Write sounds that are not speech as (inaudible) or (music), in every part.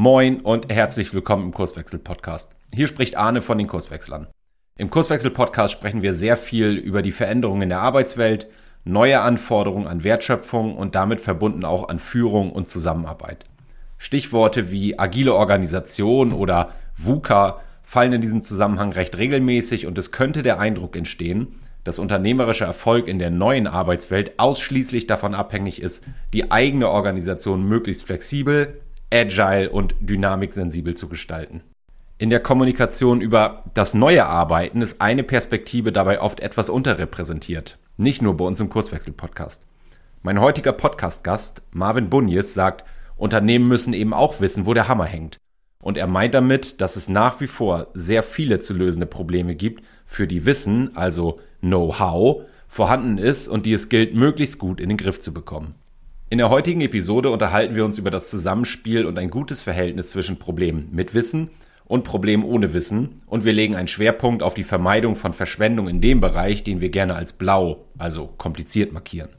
Moin und herzlich willkommen im Kurswechsel-Podcast. Hier spricht Arne von den Kurswechslern. Im Kurswechsel-Podcast sprechen wir sehr viel über die Veränderungen in der Arbeitswelt, neue Anforderungen an Wertschöpfung und damit verbunden auch an Führung und Zusammenarbeit. Stichworte wie agile Organisation oder VUCA fallen in diesem Zusammenhang recht regelmäßig und es könnte der Eindruck entstehen, dass unternehmerischer Erfolg in der neuen Arbeitswelt ausschließlich davon abhängig ist, die eigene Organisation möglichst flexibel, agile und dynamiksensibel zu gestalten. In der Kommunikation über das neue Arbeiten ist eine Perspektive dabei oft etwas unterrepräsentiert. Nicht nur bei uns im Kurswechsel-Podcast. Mein heutiger Podcast-Gast, Marvin Bunjes, sagt, Unternehmen müssen eben auch wissen, wo der Hammer hängt. Und er meint damit, dass es nach wie vor sehr viele zu lösende Probleme gibt, für die Wissen, also Know-how, vorhanden ist und die es gilt, möglichst gut in den Griff zu bekommen. In der heutigen Episode unterhalten wir uns über das Zusammenspiel und ein gutes Verhältnis zwischen Problemen mit Wissen und Problemen ohne Wissen und wir legen einen Schwerpunkt auf die Vermeidung von Verschwendung in dem Bereich, den wir gerne als blau, also kompliziert markieren.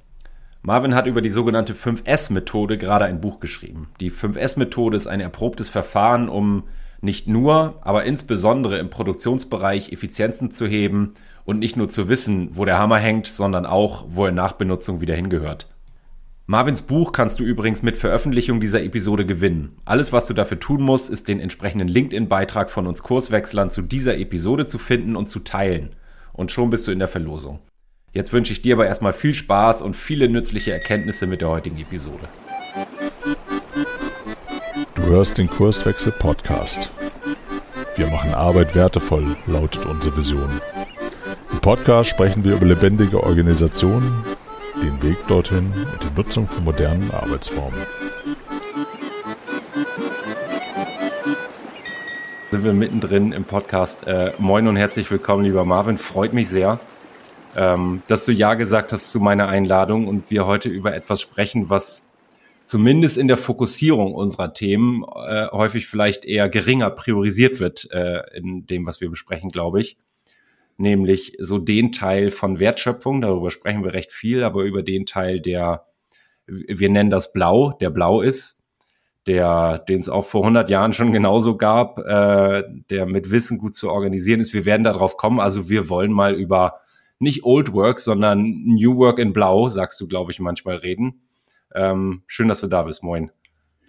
Marvin hat über die sogenannte 5S-Methode gerade ein Buch geschrieben. Die 5S-Methode ist ein erprobtes Verfahren, um nicht nur, aber insbesondere im Produktionsbereich Effizienzen zu heben und nicht nur zu wissen, wo der Hammer hängt, sondern auch, wo er nach Benutzung wieder hingehört. Marvins Buch kannst du übrigens mit Veröffentlichung dieser Episode gewinnen. Alles, was du dafür tun musst, ist den entsprechenden LinkedIn-Beitrag von uns Kurswechslern zu dieser Episode zu finden und zu teilen. Und schon bist du in der Verlosung. Jetzt wünsche ich dir aber erstmal viel Spaß und viele nützliche Erkenntnisse mit der heutigen Episode. Du hörst den Kurswechsel Podcast. Wir machen Arbeit wertevoll, lautet unsere Vision. Im Podcast sprechen wir über lebendige Organisationen, den Weg dorthin und die Nutzung von modernen Arbeitsformen. Sind wir mittendrin im Podcast. Äh, moin und herzlich willkommen, lieber Marvin. Freut mich sehr, ähm, dass du Ja gesagt hast zu meiner Einladung und wir heute über etwas sprechen, was zumindest in der Fokussierung unserer Themen äh, häufig vielleicht eher geringer priorisiert wird äh, in dem, was wir besprechen, glaube ich nämlich so den Teil von Wertschöpfung, darüber sprechen wir recht viel, aber über den Teil, der, wir nennen das Blau, der blau ist, der, den es auch vor 100 Jahren schon genauso gab, äh, der mit Wissen gut zu organisieren ist. Wir werden darauf kommen. Also wir wollen mal über nicht Old Work, sondern New Work in Blau, sagst du, glaube ich, manchmal reden. Ähm, schön, dass du da bist. Moin.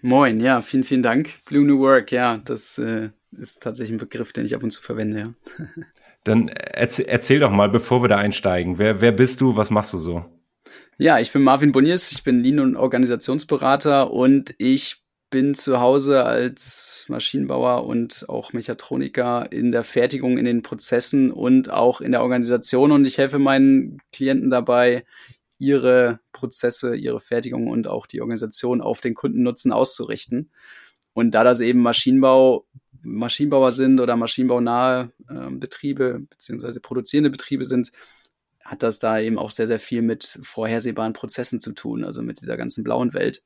Moin, ja, vielen, vielen Dank. Blue New Work, ja, das äh, ist tatsächlich ein Begriff, den ich ab und zu verwende, ja. (laughs) Dann erzähl, erzähl doch mal, bevor wir da einsteigen. Wer, wer bist du? Was machst du so? Ja, ich bin Marvin Bonies, ich bin Lean- und Organisationsberater und ich bin zu Hause als Maschinenbauer und auch Mechatroniker in der Fertigung, in den Prozessen und auch in der Organisation und ich helfe meinen Klienten dabei, ihre Prozesse, ihre Fertigung und auch die Organisation auf den Kundennutzen auszurichten. Und da das eben Maschinenbau Maschinenbauer sind oder maschinenbaunahe äh, Betriebe beziehungsweise produzierende Betriebe sind, hat das da eben auch sehr, sehr viel mit vorhersehbaren Prozessen zu tun, also mit dieser ganzen blauen Welt.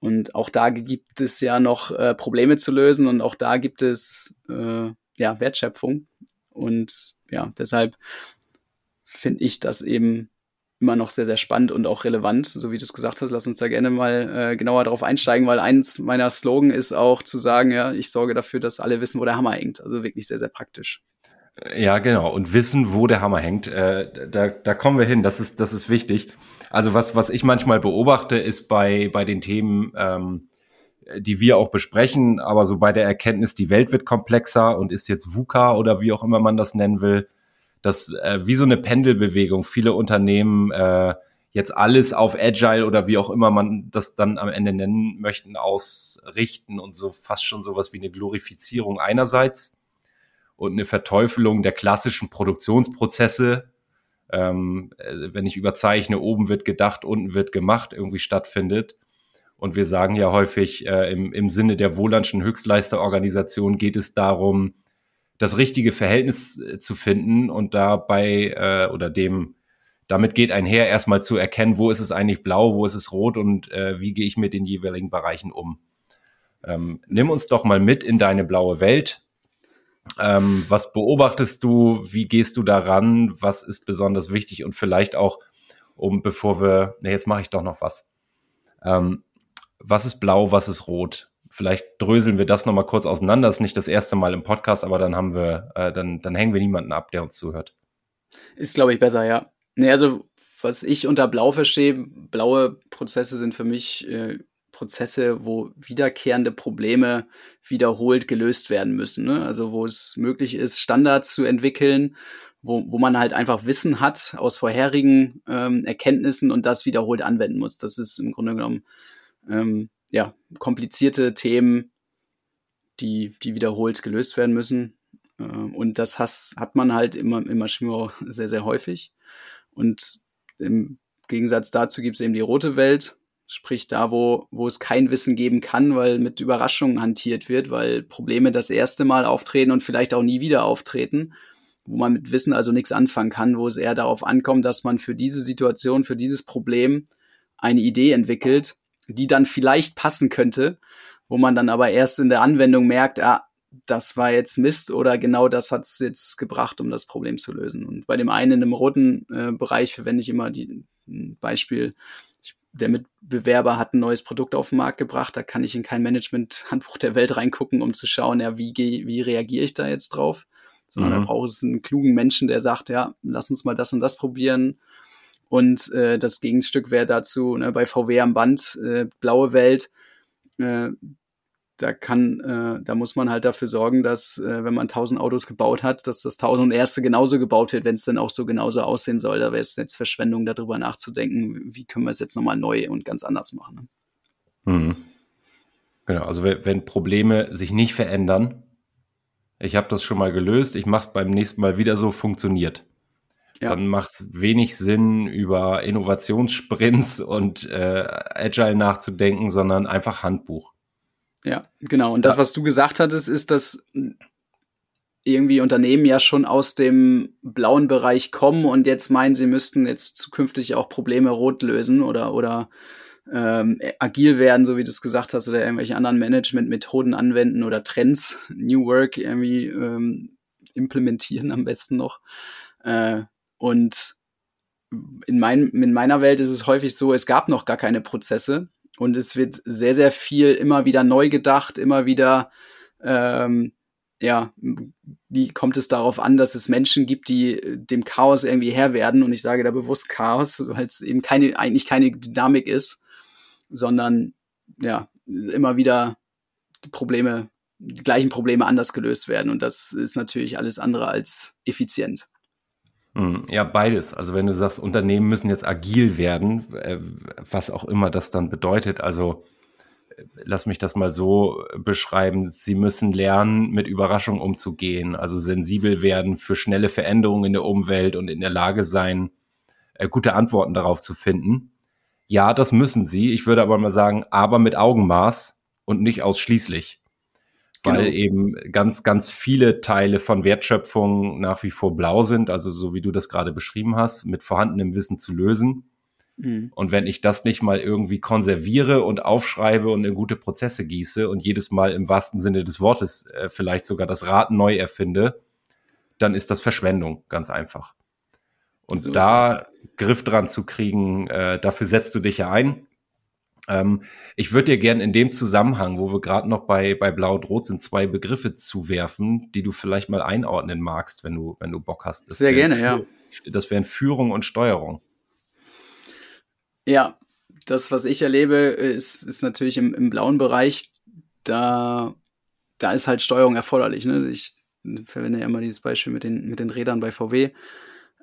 Und auch da gibt es ja noch äh, Probleme zu lösen und auch da gibt es äh, ja Wertschöpfung. Und ja, deshalb finde ich das eben immer noch sehr, sehr spannend und auch relevant, so wie du es gesagt hast. Lass uns da gerne mal äh, genauer darauf einsteigen, weil eins meiner Slogan ist auch zu sagen, ja, ich sorge dafür, dass alle wissen, wo der Hammer hängt. Also wirklich sehr, sehr praktisch. Ja, genau. Und wissen, wo der Hammer hängt, äh, da, da kommen wir hin. Das ist, das ist wichtig. Also was, was ich manchmal beobachte, ist bei, bei den Themen, ähm, die wir auch besprechen, aber so bei der Erkenntnis, die Welt wird komplexer und ist jetzt VUCA oder wie auch immer man das nennen will, dass äh, wie so eine Pendelbewegung viele Unternehmen äh, jetzt alles auf Agile oder wie auch immer man das dann am Ende nennen möchten, ausrichten und so fast schon sowas wie eine Glorifizierung einerseits und eine Verteufelung der klassischen Produktionsprozesse, ähm, äh, wenn ich überzeichne, oben wird gedacht, unten wird gemacht, irgendwie stattfindet. Und wir sagen ja häufig, äh, im, im Sinne der Wohlandschen Höchstleisterorganisation geht es darum, das richtige Verhältnis äh, zu finden und dabei äh, oder dem damit geht einher, erstmal zu erkennen, wo ist es eigentlich blau, wo ist es rot und äh, wie gehe ich mit den jeweiligen Bereichen um. Ähm, nimm uns doch mal mit in deine blaue Welt. Ähm, was beobachtest du? Wie gehst du daran? Was ist besonders wichtig? Und vielleicht auch, um bevor wir, ne, jetzt mache ich doch noch was. Ähm, was ist blau, was ist rot? Vielleicht dröseln wir das nochmal kurz auseinander. Das ist nicht das erste Mal im Podcast, aber dann haben wir, äh, dann, dann hängen wir niemanden ab, der uns zuhört. Ist, glaube ich, besser, ja. Nee, also was ich unter Blau verstehe, blaue Prozesse sind für mich äh, Prozesse, wo wiederkehrende Probleme wiederholt gelöst werden müssen. Ne? Also wo es möglich ist, Standards zu entwickeln, wo, wo man halt einfach Wissen hat aus vorherigen ähm, Erkenntnissen und das wiederholt anwenden muss. Das ist im Grunde genommen ähm, ja komplizierte Themen, die, die wiederholt gelöst werden müssen. Äh, und das has, hat man halt immer im Maschinenbau (laughs) sehr, sehr häufig. Und im Gegensatz dazu gibt es eben die rote Welt, sprich da, wo, wo es kein Wissen geben kann, weil mit Überraschungen hantiert wird, weil Probleme das erste Mal auftreten und vielleicht auch nie wieder auftreten, wo man mit Wissen also nichts anfangen kann, wo es eher darauf ankommt, dass man für diese Situation, für dieses Problem eine Idee entwickelt, die dann vielleicht passen könnte, wo man dann aber erst in der Anwendung merkt, ah, das war jetzt Mist oder genau das hat es jetzt gebracht, um das Problem zu lösen. Und bei dem einen in dem roten äh, Bereich verwende ich immer die, ein Beispiel, ich, der Mitbewerber hat ein neues Produkt auf den Markt gebracht, da kann ich in kein Management-Handbuch der Welt reingucken, um zu schauen, ja, wie, wie reagiere ich da jetzt drauf? Sondern mhm. da braucht es einen klugen Menschen, der sagt, ja, lass uns mal das und das probieren. Und äh, das Gegenstück wäre dazu ne, bei VW am Band, äh, blaue Welt, äh, da kann, äh, da muss man halt dafür sorgen, dass äh, wenn man tausend Autos gebaut hat, dass das tausend erste genauso gebaut wird, wenn es dann auch so genauso aussehen soll. Da wäre es jetzt Verschwendung, darüber nachzudenken, wie können wir es jetzt nochmal neu und ganz anders machen. Ne? Mhm. Genau, also wenn Probleme sich nicht verändern, ich habe das schon mal gelöst, ich mache es beim nächsten Mal wieder so, funktioniert. Ja. Dann macht es wenig Sinn, über Innovationssprints (laughs) und äh, Agile nachzudenken, sondern einfach Handbuch. Ja, genau. Und das, was du gesagt hattest, ist, dass irgendwie Unternehmen ja schon aus dem blauen Bereich kommen und jetzt meinen, sie müssten jetzt zukünftig auch Probleme rot lösen oder, oder ähm, agil werden, so wie du es gesagt hast, oder irgendwelche anderen Management-Methoden anwenden oder Trends, New Work irgendwie ähm, implementieren am besten noch. Äh, und in, mein, in meiner Welt ist es häufig so, es gab noch gar keine Prozesse. Und es wird sehr, sehr viel immer wieder neu gedacht, immer wieder, ähm, ja, wie kommt es darauf an, dass es Menschen gibt, die dem Chaos irgendwie Herr werden? Und ich sage da bewusst Chaos, weil es eben keine, eigentlich keine Dynamik ist, sondern ja, immer wieder die Probleme, die gleichen Probleme anders gelöst werden. Und das ist natürlich alles andere als effizient. Hm, ja, beides. Also wenn du sagst, Unternehmen müssen jetzt agil werden, äh, was auch immer das dann bedeutet, also äh, lass mich das mal so beschreiben, sie müssen lernen, mit Überraschungen umzugehen, also sensibel werden für schnelle Veränderungen in der Umwelt und in der Lage sein, äh, gute Antworten darauf zu finden. Ja, das müssen sie. Ich würde aber mal sagen, aber mit Augenmaß und nicht ausschließlich weil genau. eben ganz, ganz viele Teile von Wertschöpfung nach wie vor blau sind, also so wie du das gerade beschrieben hast, mit vorhandenem Wissen zu lösen. Mhm. Und wenn ich das nicht mal irgendwie konserviere und aufschreibe und in gute Prozesse gieße und jedes Mal im wahrsten Sinne des Wortes äh, vielleicht sogar das Rad neu erfinde, dann ist das Verschwendung, ganz einfach. Und so da Griff dran zu kriegen, äh, dafür setzt du dich ja ein. Ähm, ich würde dir gerne in dem Zusammenhang, wo wir gerade noch bei, bei Blau und Rot sind, zwei Begriffe zuwerfen, die du vielleicht mal einordnen magst, wenn du, wenn du Bock hast. Das Sehr gerne, ja. Das wären Führung und Steuerung. Ja, das, was ich erlebe, ist, ist natürlich im, im blauen Bereich, da, da ist halt Steuerung erforderlich. Ne? Ich verwende ja immer dieses Beispiel mit den, mit den Rädern bei VW.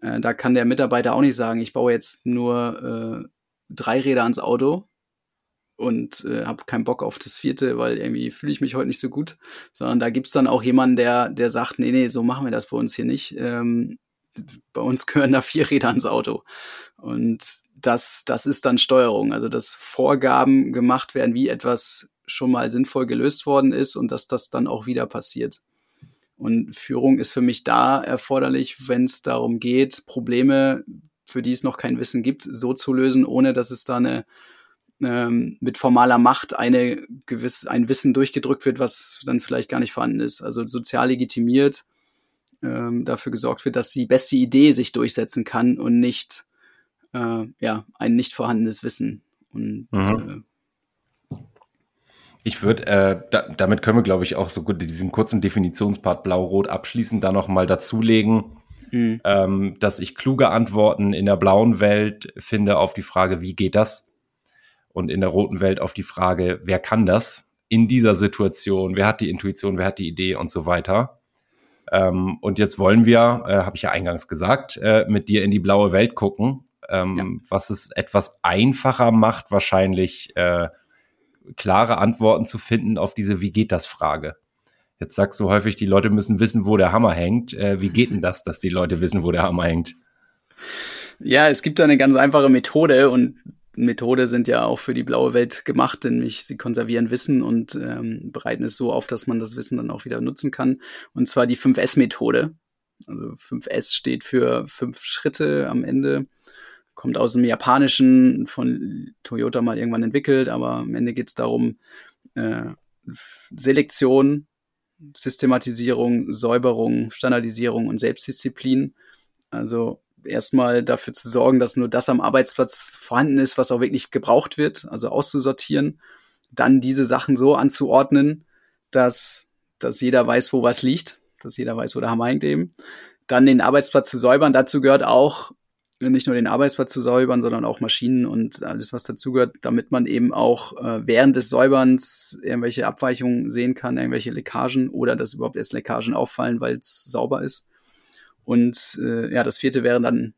Äh, da kann der Mitarbeiter auch nicht sagen, ich baue jetzt nur äh, drei Räder ans Auto, und äh, habe keinen Bock auf das vierte, weil irgendwie fühle ich mich heute nicht so gut, sondern da gibt es dann auch jemanden, der, der sagt, nee, nee, so machen wir das bei uns hier nicht. Ähm, bei uns gehören da vier Räder ans Auto. Und das, das ist dann Steuerung, also dass Vorgaben gemacht werden, wie etwas schon mal sinnvoll gelöst worden ist und dass das dann auch wieder passiert. Und Führung ist für mich da erforderlich, wenn es darum geht, Probleme, für die es noch kein Wissen gibt, so zu lösen, ohne dass es da eine ähm, mit formaler Macht eine gewisse, ein Wissen durchgedrückt wird, was dann vielleicht gar nicht vorhanden ist. Also sozial legitimiert ähm, dafür gesorgt wird, dass die beste Idee sich durchsetzen kann und nicht äh, ja, ein nicht vorhandenes Wissen. Und mhm. äh, Ich würde, äh, da, damit können wir, glaube ich, auch so gut diesen kurzen Definitionspart Blau-Rot abschließen, da nochmal dazulegen, mhm. ähm, dass ich kluge Antworten in der blauen Welt finde auf die Frage, wie geht das? Und in der roten Welt auf die Frage, wer kann das in dieser Situation? Wer hat die Intuition? Wer hat die Idee und so weiter? Ähm, und jetzt wollen wir, äh, habe ich ja eingangs gesagt, äh, mit dir in die blaue Welt gucken, ähm, ja. was es etwas einfacher macht, wahrscheinlich äh, klare Antworten zu finden auf diese Wie geht das Frage. Jetzt sagst du häufig, die Leute müssen wissen, wo der Hammer hängt. Äh, wie geht denn das, dass die Leute wissen, wo der Hammer hängt? Ja, es gibt da eine ganz einfache Methode und Methode sind ja auch für die blaue Welt gemacht, nämlich sie konservieren Wissen und ähm, bereiten es so auf, dass man das Wissen dann auch wieder nutzen kann. Und zwar die 5S-Methode. Also 5S steht für fünf Schritte am Ende kommt aus dem Japanischen, von Toyota mal irgendwann entwickelt, aber am Ende geht es darum, äh, Selektion, Systematisierung, Säuberung, Standardisierung und Selbstdisziplin. Also erstmal dafür zu sorgen, dass nur das am Arbeitsplatz vorhanden ist, was auch wirklich gebraucht wird, also auszusortieren, dann diese Sachen so anzuordnen, dass, dass jeder weiß, wo was liegt, dass jeder weiß, wo der Hammer hängt eben. Dann den Arbeitsplatz zu säubern. Dazu gehört auch nicht nur den Arbeitsplatz zu säubern, sondern auch Maschinen und alles, was dazugehört, damit man eben auch äh, während des Säuberns irgendwelche Abweichungen sehen kann, irgendwelche Leckagen oder dass überhaupt erst Leckagen auffallen, weil es sauber ist. Und äh, ja, das vierte wäre dann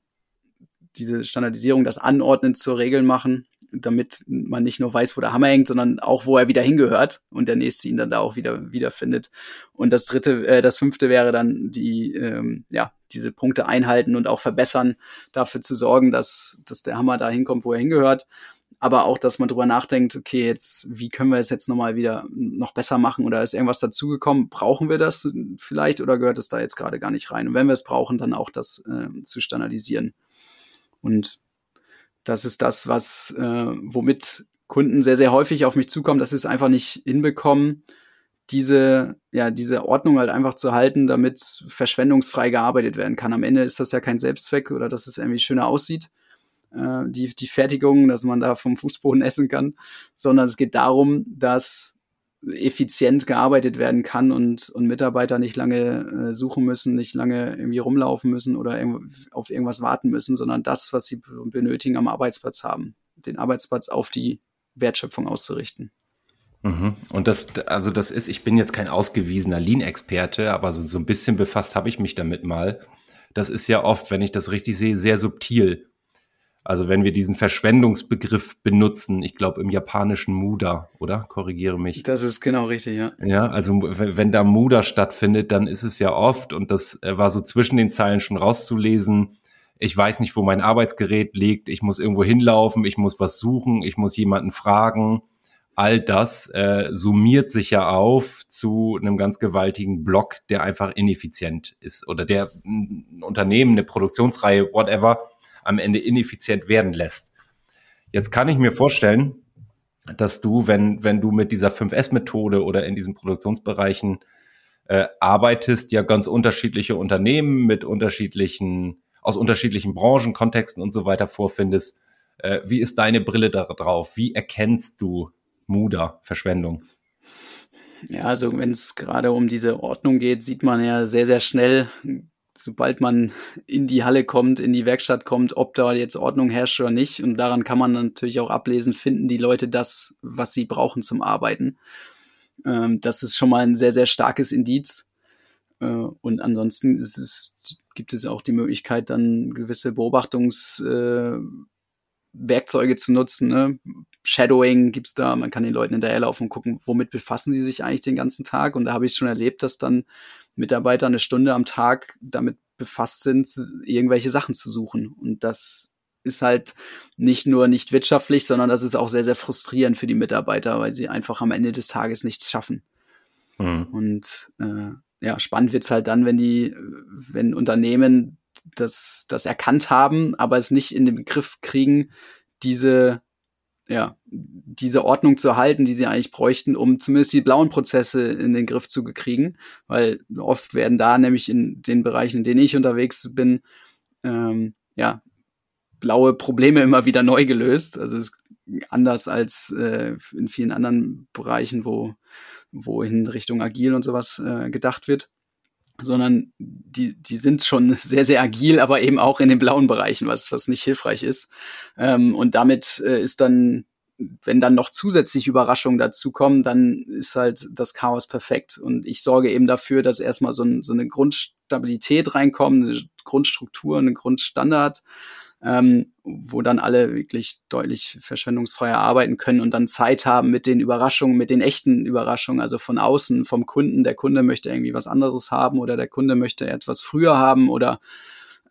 diese Standardisierung, das Anordnen zur Regel machen, damit man nicht nur weiß, wo der Hammer hängt, sondern auch, wo er wieder hingehört und der nächste ihn dann da auch wieder wiederfindet. Und das dritte, äh, das fünfte wäre dann die, ähm, ja, diese Punkte einhalten und auch verbessern, dafür zu sorgen, dass, dass der Hammer da hinkommt, wo er hingehört. Aber auch, dass man drüber nachdenkt, okay, jetzt, wie können wir es jetzt nochmal wieder noch besser machen oder ist irgendwas dazugekommen? Brauchen wir das vielleicht oder gehört es da jetzt gerade gar nicht rein? Und wenn wir es brauchen, dann auch das äh, zu standardisieren. Und das ist das, was, äh, womit Kunden sehr, sehr häufig auf mich zukommen, dass sie es einfach nicht hinbekommen, diese, ja, diese Ordnung halt einfach zu halten, damit verschwendungsfrei gearbeitet werden kann. Am Ende ist das ja kein Selbstzweck oder dass es irgendwie schöner aussieht, äh, die, die Fertigung, dass man da vom Fußboden (laughs) essen kann, sondern es geht darum, dass effizient gearbeitet werden kann und, und Mitarbeiter nicht lange äh, suchen müssen, nicht lange irgendwie rumlaufen müssen oder auf irgendwas warten müssen, sondern das, was sie benötigen, am Arbeitsplatz haben. Den Arbeitsplatz auf die Wertschöpfung auszurichten. Mhm. Und das, also das ist, ich bin jetzt kein ausgewiesener Lean-Experte, aber so, so ein bisschen befasst habe ich mich damit mal. Das ist ja oft, wenn ich das richtig sehe, sehr subtil. Also wenn wir diesen Verschwendungsbegriff benutzen, ich glaube im japanischen Muda, oder? Korrigiere mich. Das ist genau richtig, ja. Ja, also wenn da Muda stattfindet, dann ist es ja oft, und das äh, war so zwischen den Zeilen schon rauszulesen, ich weiß nicht, wo mein Arbeitsgerät liegt, ich muss irgendwo hinlaufen, ich muss was suchen, ich muss jemanden fragen. All das äh, summiert sich ja auf zu einem ganz gewaltigen Block, der einfach ineffizient ist oder der ein Unternehmen, eine Produktionsreihe, whatever, am Ende ineffizient werden lässt. Jetzt kann ich mir vorstellen, dass du, wenn, wenn du mit dieser 5S-Methode oder in diesen Produktionsbereichen äh, arbeitest, ja ganz unterschiedliche Unternehmen mit unterschiedlichen, aus unterschiedlichen Branchen, Kontexten und so weiter vorfindest. Äh, wie ist deine Brille da drauf? Wie erkennst du Muda, Verschwendung? Ja, also wenn es gerade um diese Ordnung geht, sieht man ja sehr, sehr schnell, sobald man in die Halle kommt, in die Werkstatt kommt, ob da jetzt Ordnung herrscht oder nicht. Und daran kann man natürlich auch ablesen, finden die Leute das, was sie brauchen zum Arbeiten. Ähm, das ist schon mal ein sehr, sehr starkes Indiz. Äh, und ansonsten es, gibt es auch die Möglichkeit, dann gewisse Beobachtungswerkzeuge äh, zu nutzen. Ne? Shadowing gibt's da, man kann den Leuten hinterherlaufen und gucken, womit befassen sie sich eigentlich den ganzen Tag. Und da habe ich schon erlebt, dass dann Mitarbeiter eine Stunde am Tag damit befasst sind, irgendwelche Sachen zu suchen. Und das ist halt nicht nur nicht wirtschaftlich, sondern das ist auch sehr, sehr frustrierend für die Mitarbeiter, weil sie einfach am Ende des Tages nichts schaffen. Mhm. Und äh, ja, spannend wird's halt dann, wenn die, wenn Unternehmen das, das erkannt haben, aber es nicht in den Griff kriegen, diese ja, diese Ordnung zu erhalten, die sie eigentlich bräuchten, um zumindest die blauen Prozesse in den Griff zu kriegen. Weil oft werden da nämlich in den Bereichen, in denen ich unterwegs bin, ähm, ja, blaue Probleme immer wieder neu gelöst. Also es anders als äh, in vielen anderen Bereichen, wo, wo in Richtung agil und sowas äh, gedacht wird sondern die, die sind schon (laughs) sehr, sehr agil, aber eben auch in den blauen Bereichen, was, was nicht hilfreich ist. Ähm, und damit äh, ist dann, wenn dann noch zusätzlich Überraschungen dazukommen, dann ist halt das Chaos perfekt. Und ich sorge eben dafür, dass erstmal so, ein, so eine Grundstabilität reinkommt, eine Grundstruktur, eine Grundstandard ähm, wo dann alle wirklich deutlich verschwendungsfreier arbeiten können und dann Zeit haben mit den Überraschungen, mit den echten Überraschungen, also von außen, vom Kunden. Der Kunde möchte irgendwie was anderes haben oder der Kunde möchte etwas früher haben oder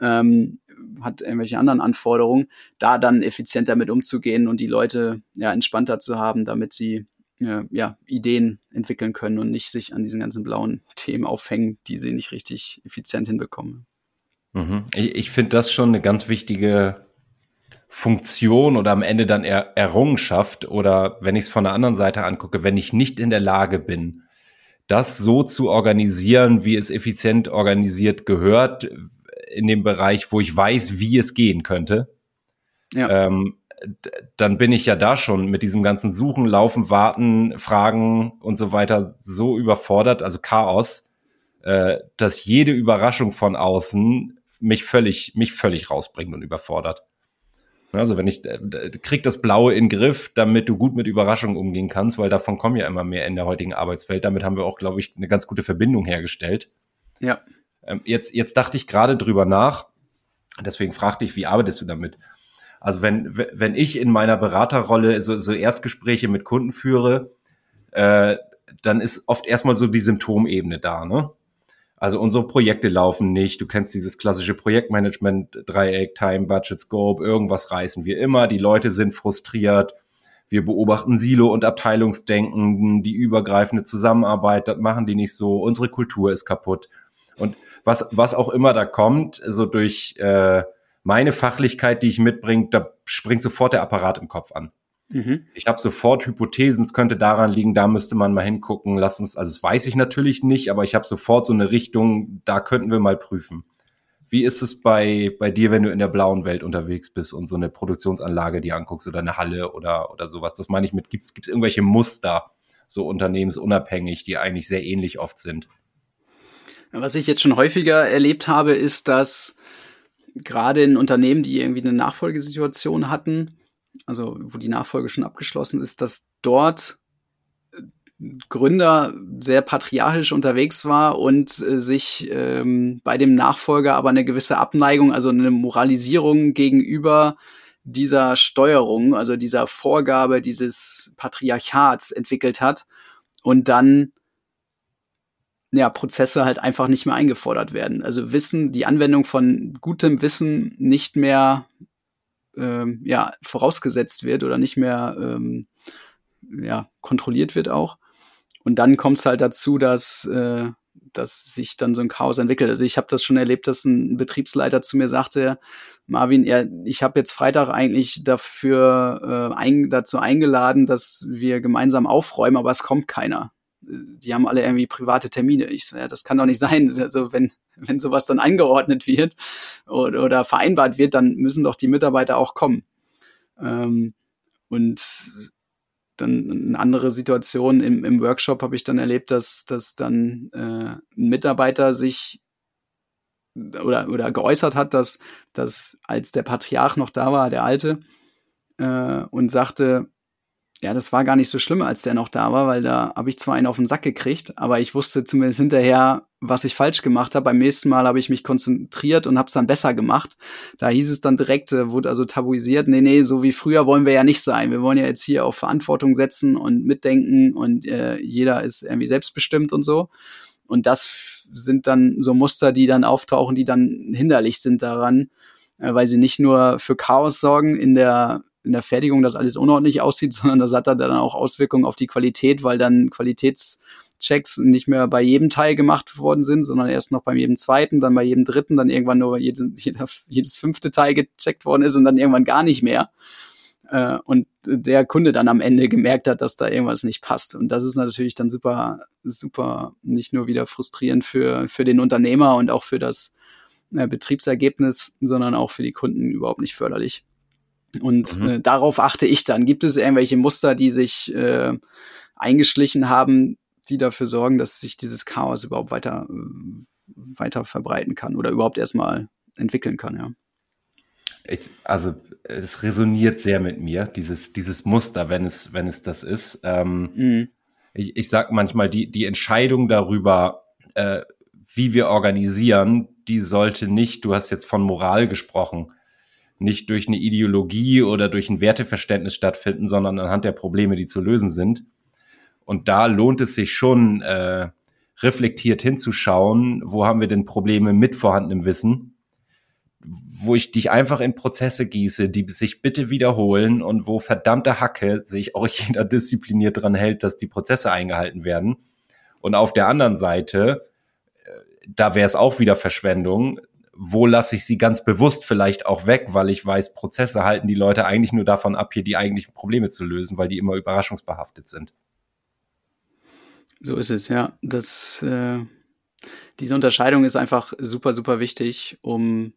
ähm, hat irgendwelche anderen Anforderungen, da dann effizienter mit umzugehen und die Leute ja entspannter zu haben, damit sie äh, ja, Ideen entwickeln können und nicht sich an diesen ganzen blauen (laughs) Themen aufhängen, die sie nicht richtig effizient hinbekommen. Mhm. Ich, ich finde das schon eine ganz wichtige Funktion oder am Ende dann er Errungenschaft oder wenn ich es von der anderen Seite angucke, wenn ich nicht in der Lage bin, das so zu organisieren, wie es effizient organisiert gehört, in dem Bereich, wo ich weiß, wie es gehen könnte, ja. ähm, dann bin ich ja da schon mit diesem ganzen Suchen, Laufen, Warten, Fragen und so weiter so überfordert, also Chaos, äh, dass jede Überraschung von außen mich völlig, mich völlig rausbringt und überfordert. Also wenn ich, äh, krieg das Blaue in den Griff, damit du gut mit Überraschungen umgehen kannst, weil davon kommen ja immer mehr in der heutigen Arbeitswelt. Damit haben wir auch, glaube ich, eine ganz gute Verbindung hergestellt. Ja. Ähm, jetzt, jetzt dachte ich gerade drüber nach. Deswegen fragte ich, wie arbeitest du damit? Also wenn, wenn ich in meiner Beraterrolle so, so Erstgespräche mit Kunden führe, äh, dann ist oft erstmal so die Symptomebene da, ne? Also unsere Projekte laufen nicht. Du kennst dieses klassische Projektmanagement-Dreieck, Time, Budget, Scope, irgendwas reißen wir immer. Die Leute sind frustriert. Wir beobachten Silo- und Abteilungsdenken, die übergreifende Zusammenarbeit, das machen die nicht so. Unsere Kultur ist kaputt. Und was, was auch immer da kommt, so durch äh, meine Fachlichkeit, die ich mitbringe, da springt sofort der Apparat im Kopf an. Mhm. Ich habe sofort Hypothesen, es könnte daran liegen, da müsste man mal hingucken. Lass uns, also das weiß ich natürlich nicht, aber ich habe sofort so eine Richtung, da könnten wir mal prüfen. Wie ist es bei, bei dir, wenn du in der blauen Welt unterwegs bist und so eine Produktionsanlage dir anguckst oder eine Halle oder, oder sowas? Das meine ich mit, gibt es irgendwelche Muster, so unternehmensunabhängig, die eigentlich sehr ähnlich oft sind? Was ich jetzt schon häufiger erlebt habe, ist, dass gerade in Unternehmen, die irgendwie eine Nachfolgesituation hatten, also wo die Nachfolge schon abgeschlossen ist, dass dort äh, Gründer sehr patriarchisch unterwegs war und äh, sich ähm, bei dem Nachfolger aber eine gewisse Abneigung, also eine Moralisierung gegenüber dieser Steuerung, also dieser Vorgabe dieses Patriarchats entwickelt hat und dann ja, Prozesse halt einfach nicht mehr eingefordert werden. Also Wissen, die Anwendung von gutem Wissen nicht mehr ähm, ja, vorausgesetzt wird oder nicht mehr ähm, ja, kontrolliert wird auch. Und dann kommt es halt dazu, dass, äh, dass sich dann so ein Chaos entwickelt. Also ich habe das schon erlebt, dass ein Betriebsleiter zu mir sagte, Marvin, ja, ich habe jetzt Freitag eigentlich dafür äh, ein, dazu eingeladen, dass wir gemeinsam aufräumen, aber es kommt keiner. Die haben alle irgendwie private Termine. Ich so, ja, das kann doch nicht sein. Also wenn wenn sowas dann angeordnet wird oder, oder vereinbart wird, dann müssen doch die Mitarbeiter auch kommen. Ähm, und dann eine andere Situation im, im Workshop habe ich dann erlebt, dass, dass dann äh, ein Mitarbeiter sich oder, oder geäußert hat, dass, dass als der Patriarch noch da war, der Alte, äh, und sagte, ja, das war gar nicht so schlimm, als der noch da war, weil da habe ich zwar einen auf den Sack gekriegt, aber ich wusste zumindest hinterher, was ich falsch gemacht habe. Beim nächsten Mal habe ich mich konzentriert und habe es dann besser gemacht. Da hieß es dann direkt, äh, wurde also tabuisiert, nee, nee, so wie früher wollen wir ja nicht sein. Wir wollen ja jetzt hier auf Verantwortung setzen und mitdenken und äh, jeder ist irgendwie selbstbestimmt und so. Und das sind dann so Muster, die dann auftauchen, die dann hinderlich sind daran, äh, weil sie nicht nur für Chaos sorgen in der in der Fertigung das alles unordentlich aussieht, (laughs) sondern das hat dann auch Auswirkungen auf die Qualität, weil dann Qualitätschecks nicht mehr bei jedem Teil gemacht worden sind, sondern erst noch bei jedem zweiten, dann bei jedem dritten, dann irgendwann nur jede, (laughs) jeder, jedes fünfte Teil gecheckt worden ist und dann irgendwann gar nicht mehr. Äh, und der Kunde dann am Ende gemerkt hat, dass da irgendwas nicht passt. Und das ist natürlich dann super, super nicht nur wieder frustrierend für, für den Unternehmer und auch für das äh, Betriebsergebnis, sondern auch für die Kunden überhaupt nicht förderlich. Und mhm. äh, darauf achte ich dann. Gibt es irgendwelche Muster, die sich äh, eingeschlichen haben, die dafür sorgen, dass sich dieses Chaos überhaupt weiter, äh, weiter verbreiten kann oder überhaupt erstmal entwickeln kann, ja. Ich, also es resoniert sehr mit mir, dieses, dieses Muster, wenn es, wenn es das ist. Ähm, mhm. ich, ich sag manchmal, die, die Entscheidung darüber, äh, wie wir organisieren, die sollte nicht, du hast jetzt von Moral gesprochen, nicht durch eine Ideologie oder durch ein Werteverständnis stattfinden, sondern anhand der Probleme, die zu lösen sind. Und da lohnt es sich schon, äh, reflektiert hinzuschauen, wo haben wir denn Probleme mit vorhandenem Wissen, wo ich dich einfach in Prozesse gieße, die sich bitte wiederholen und wo verdammte Hacke sich auch jeder (laughs) diszipliniert dran hält, dass die Prozesse eingehalten werden. Und auf der anderen Seite, äh, da wäre es auch wieder Verschwendung, wo lasse ich sie ganz bewusst vielleicht auch weg, weil ich weiß, Prozesse halten die Leute eigentlich nur davon ab, hier die eigentlichen Probleme zu lösen, weil die immer überraschungsbehaftet sind. So ist es, ja. Das, äh, diese Unterscheidung ist einfach super, super wichtig, um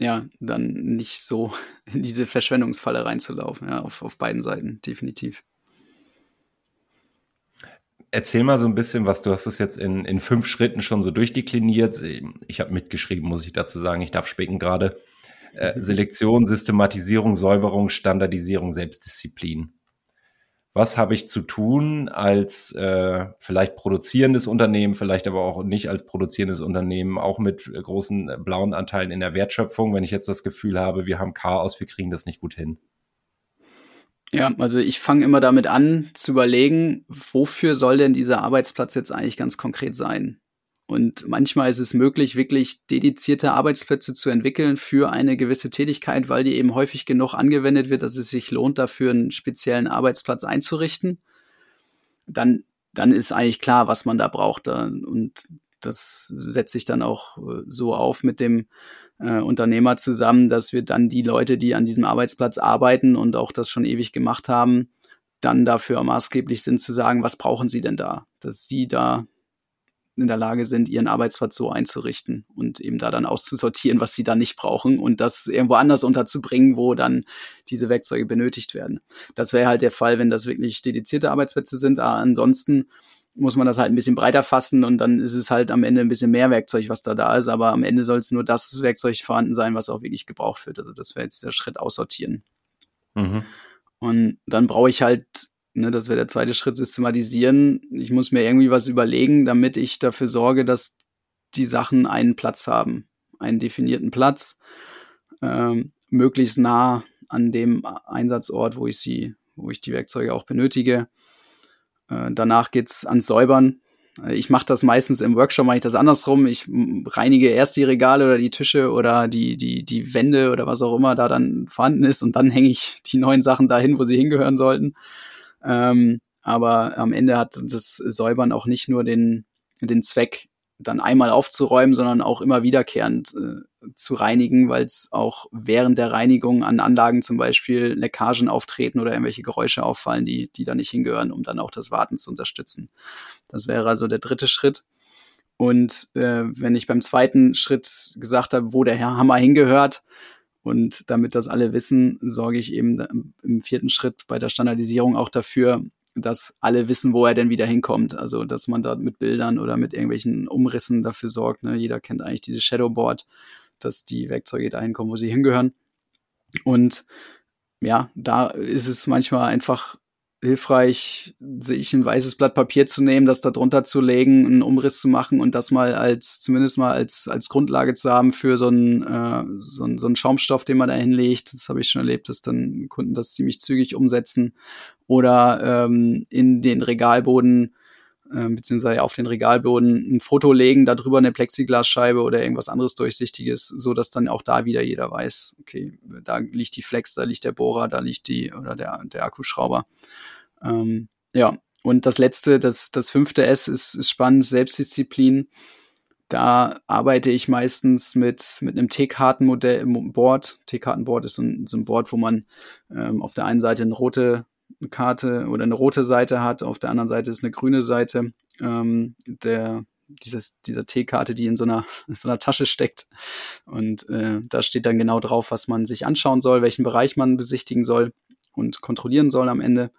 ja dann nicht so in diese Verschwendungsfalle reinzulaufen, ja, auf, auf beiden Seiten, definitiv. Erzähl mal so ein bisschen, was du hast es jetzt in, in fünf Schritten schon so durchdekliniert. Ich habe mitgeschrieben, muss ich dazu sagen. Ich darf spicken gerade. Äh, mhm. Selektion, Systematisierung, Säuberung, Standardisierung, Selbstdisziplin was habe ich zu tun als äh, vielleicht produzierendes Unternehmen, vielleicht aber auch nicht als produzierendes Unternehmen, auch mit großen äh, blauen Anteilen in der Wertschöpfung, wenn ich jetzt das Gefühl habe, wir haben Chaos, wir kriegen das nicht gut hin. Ja, also ich fange immer damit an zu überlegen, wofür soll denn dieser Arbeitsplatz jetzt eigentlich ganz konkret sein? Und manchmal ist es möglich, wirklich dedizierte Arbeitsplätze zu entwickeln für eine gewisse Tätigkeit, weil die eben häufig genug angewendet wird, dass es sich lohnt, dafür einen speziellen Arbeitsplatz einzurichten. Dann, dann ist eigentlich klar, was man da braucht. Und das setze ich dann auch äh, so auf mit dem äh, Unternehmer zusammen, dass wir dann die Leute, die an diesem Arbeitsplatz arbeiten und auch das schon ewig gemacht haben, dann dafür maßgeblich sind zu sagen, was brauchen sie denn da? Dass sie da in der Lage sind, ihren Arbeitsplatz so einzurichten und eben da dann auszusortieren, was sie da nicht brauchen und das irgendwo anders unterzubringen, wo dann diese Werkzeuge benötigt werden. Das wäre halt der Fall, wenn das wirklich dedizierte Arbeitsplätze sind. Aber ansonsten muss man das halt ein bisschen breiter fassen und dann ist es halt am Ende ein bisschen mehr Werkzeug, was da da ist. Aber am Ende soll es nur das Werkzeug vorhanden sein, was auch wirklich gebraucht wird. Also das wäre jetzt der Schritt aussortieren. Mhm. Und dann brauche ich halt Ne, das wäre der zweite Schritt, systematisieren. Ich muss mir irgendwie was überlegen, damit ich dafür sorge, dass die Sachen einen Platz haben, einen definierten Platz, ähm, möglichst nah an dem Einsatzort, wo ich sie, wo ich die Werkzeuge auch benötige. Äh, danach geht's ans Säubern. Ich mache das meistens im Workshop, mache ich das andersrum. Ich reinige erst die Regale oder die Tische oder die, die, die Wände oder was auch immer da dann vorhanden ist und dann hänge ich die neuen Sachen dahin, wo sie hingehören sollten. Ähm, aber am Ende hat das Säubern auch nicht nur den, den Zweck, dann einmal aufzuräumen, sondern auch immer wiederkehrend äh, zu reinigen, weil es auch während der Reinigung an Anlagen zum Beispiel Leckagen auftreten oder irgendwelche Geräusche auffallen, die, die da nicht hingehören, um dann auch das Warten zu unterstützen. Das wäre also der dritte Schritt. Und äh, wenn ich beim zweiten Schritt gesagt habe, wo der Hammer hingehört, und damit das alle wissen, sorge ich eben im vierten Schritt bei der Standardisierung auch dafür, dass alle wissen, wo er denn wieder hinkommt. Also, dass man da mit Bildern oder mit irgendwelchen Umrissen dafür sorgt. Ne? Jeder kennt eigentlich dieses Shadowboard, dass die Werkzeuge da hinkommen, wo sie hingehören. Und ja, da ist es manchmal einfach hilfreich, sich ein weißes Blatt Papier zu nehmen, das da drunter zu legen, einen Umriss zu machen und das mal als, zumindest mal als, als Grundlage zu haben für so einen, äh, so, einen, so einen Schaumstoff, den man da hinlegt. Das habe ich schon erlebt, dass dann Kunden das ziemlich zügig umsetzen. Oder ähm, in den Regalboden äh, beziehungsweise auf den Regalboden ein Foto legen, darüber eine Plexiglasscheibe oder irgendwas anderes Durchsichtiges, so dass dann auch da wieder jeder weiß, okay, da liegt die Flex, da liegt der Bohrer, da liegt die oder der, der Akkuschrauber. Ähm, ja, und das letzte, das, das fünfte S ist, ist spannend, Selbstdisziplin. Da arbeite ich meistens mit, mit einem T-Kartenmodell, Board. T-Kartenboard ist so ein, so ein Board, wo man ähm, auf der einen Seite eine rote Karte oder eine rote Seite hat, auf der anderen Seite ist eine grüne Seite ähm, der, dieses, dieser T-Karte, die in so einer, (laughs) in so einer Tasche steckt. Und äh, da steht dann genau drauf, was man sich anschauen soll, welchen Bereich man besichtigen soll und kontrollieren soll am Ende.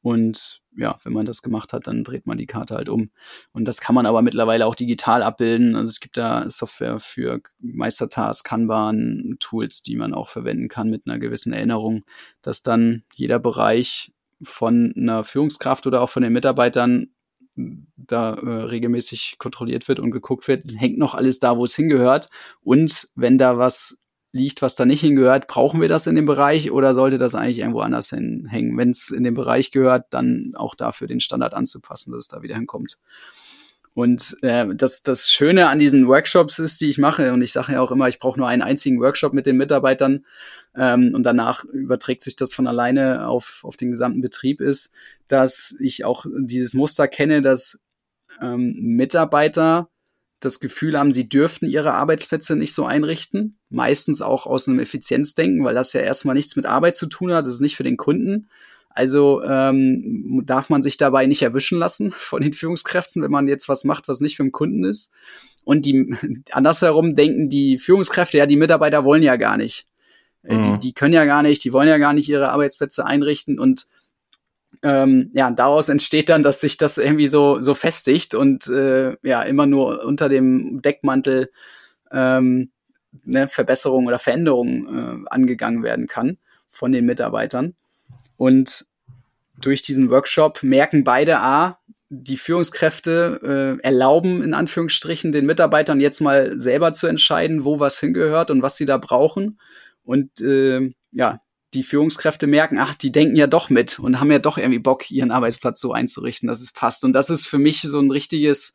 Und ja, wenn man das gemacht hat, dann dreht man die Karte halt um. Und das kann man aber mittlerweile auch digital abbilden. Also es gibt da Software für Meistertask, Kanban, Tools, die man auch verwenden kann mit einer gewissen Erinnerung, dass dann jeder Bereich von einer Führungskraft oder auch von den Mitarbeitern da äh, regelmäßig kontrolliert wird und geguckt wird, hängt noch alles da, wo es hingehört. Und wenn da was liegt, was da nicht hingehört, brauchen wir das in dem Bereich oder sollte das eigentlich irgendwo anders hängen? Wenn es in den Bereich gehört, dann auch dafür den Standard anzupassen, dass es da wieder hinkommt. Und äh, das, das Schöne an diesen Workshops ist, die ich mache, und ich sage ja auch immer, ich brauche nur einen einzigen Workshop mit den Mitarbeitern ähm, und danach überträgt sich das von alleine auf, auf den gesamten Betrieb, ist, dass ich auch dieses Muster kenne, dass ähm, Mitarbeiter das Gefühl haben, sie dürften ihre Arbeitsplätze nicht so einrichten. Meistens auch aus einem Effizienzdenken, weil das ja erstmal nichts mit Arbeit zu tun hat. Das ist nicht für den Kunden. Also ähm, darf man sich dabei nicht erwischen lassen (laughs) von den Führungskräften, wenn man jetzt was macht, was nicht für den Kunden ist. Und die (laughs) andersherum denken die Führungskräfte, ja, die Mitarbeiter wollen ja gar nicht. Äh, mhm. Die, die können ja gar nicht, die wollen ja gar nicht ihre Arbeitsplätze einrichten und ähm, ja, daraus entsteht dann, dass sich das irgendwie so, so festigt und äh, ja, immer nur unter dem Deckmantel ähm, ne, Verbesserung oder Veränderung äh, angegangen werden kann von den Mitarbeitern. Und durch diesen Workshop merken beide A, die Führungskräfte äh, erlauben in Anführungsstrichen den Mitarbeitern jetzt mal selber zu entscheiden, wo was hingehört und was sie da brauchen. Und äh, ja, die Führungskräfte merken, ach, die denken ja doch mit und haben ja doch irgendwie Bock, ihren Arbeitsplatz so einzurichten, dass es passt. Und das ist für mich so ein richtiges